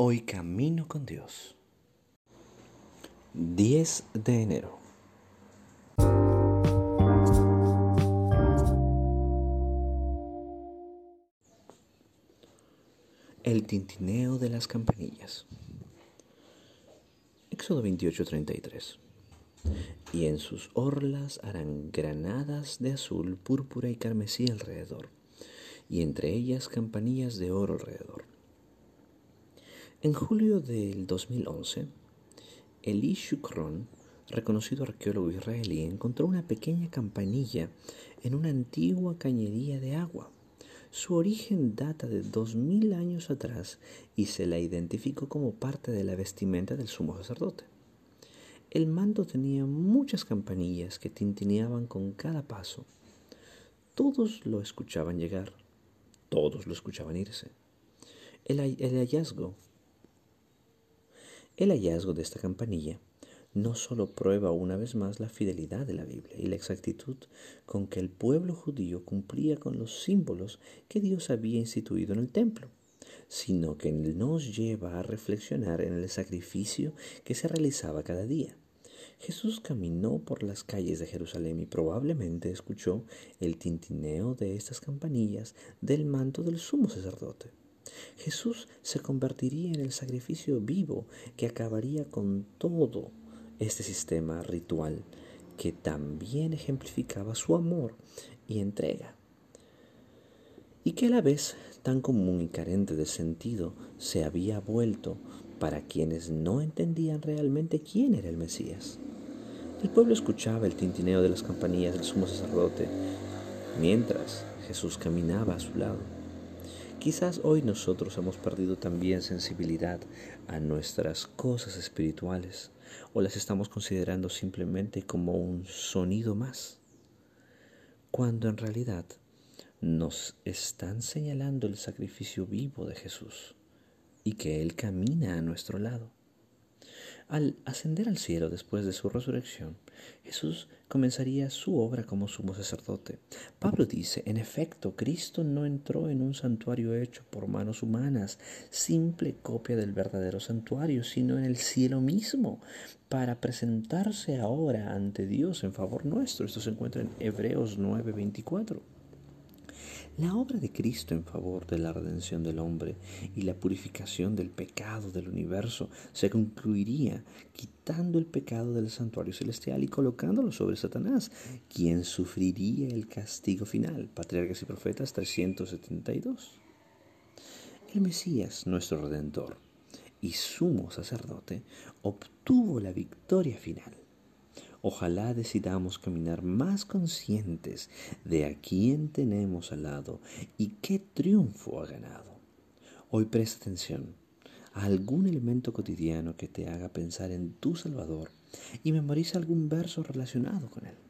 Hoy camino con Dios. 10 de enero. El tintineo de las campanillas. Éxodo 28:33. Y en sus orlas harán granadas de azul, púrpura y carmesí alrededor, y entre ellas campanillas de oro alrededor. En julio del 2011, Eli Shukron, reconocido arqueólogo israelí, encontró una pequeña campanilla en una antigua cañería de agua. Su origen data de dos mil años atrás y se la identificó como parte de la vestimenta del sumo sacerdote. El manto tenía muchas campanillas que tintineaban con cada paso. Todos lo escuchaban llegar, todos lo escuchaban irse. El hallazgo el hallazgo de esta campanilla no solo prueba una vez más la fidelidad de la Biblia y la exactitud con que el pueblo judío cumplía con los símbolos que Dios había instituido en el templo, sino que nos lleva a reflexionar en el sacrificio que se realizaba cada día. Jesús caminó por las calles de Jerusalén y probablemente escuchó el tintineo de estas campanillas del manto del sumo sacerdote. Jesús se convertiría en el sacrificio vivo que acabaría con todo este sistema ritual que también ejemplificaba su amor y entrega y que a la vez tan común y carente de sentido se había vuelto para quienes no entendían realmente quién era el Mesías. El pueblo escuchaba el tintineo de las campanillas del sumo sacerdote mientras Jesús caminaba a su lado. Quizás hoy nosotros hemos perdido también sensibilidad a nuestras cosas espirituales o las estamos considerando simplemente como un sonido más, cuando en realidad nos están señalando el sacrificio vivo de Jesús y que Él camina a nuestro lado. Al ascender al cielo después de su resurrección, Jesús comenzaría su obra como sumo sacerdote. Pablo dice, en efecto, Cristo no entró en un santuario hecho por manos humanas, simple copia del verdadero santuario, sino en el cielo mismo, para presentarse ahora ante Dios en favor nuestro. Esto se encuentra en Hebreos 9:24. La obra de Cristo en favor de la redención del hombre y la purificación del pecado del universo se concluiría quitando el pecado del santuario celestial y colocándolo sobre Satanás, quien sufriría el castigo final. Patriarcas y Profetas 372. El Mesías, nuestro Redentor y sumo sacerdote, obtuvo la victoria final Ojalá decidamos caminar más conscientes de a quién tenemos al lado y qué triunfo ha ganado. Hoy presta atención a algún elemento cotidiano que te haga pensar en tu Salvador y memoriza algún verso relacionado con él.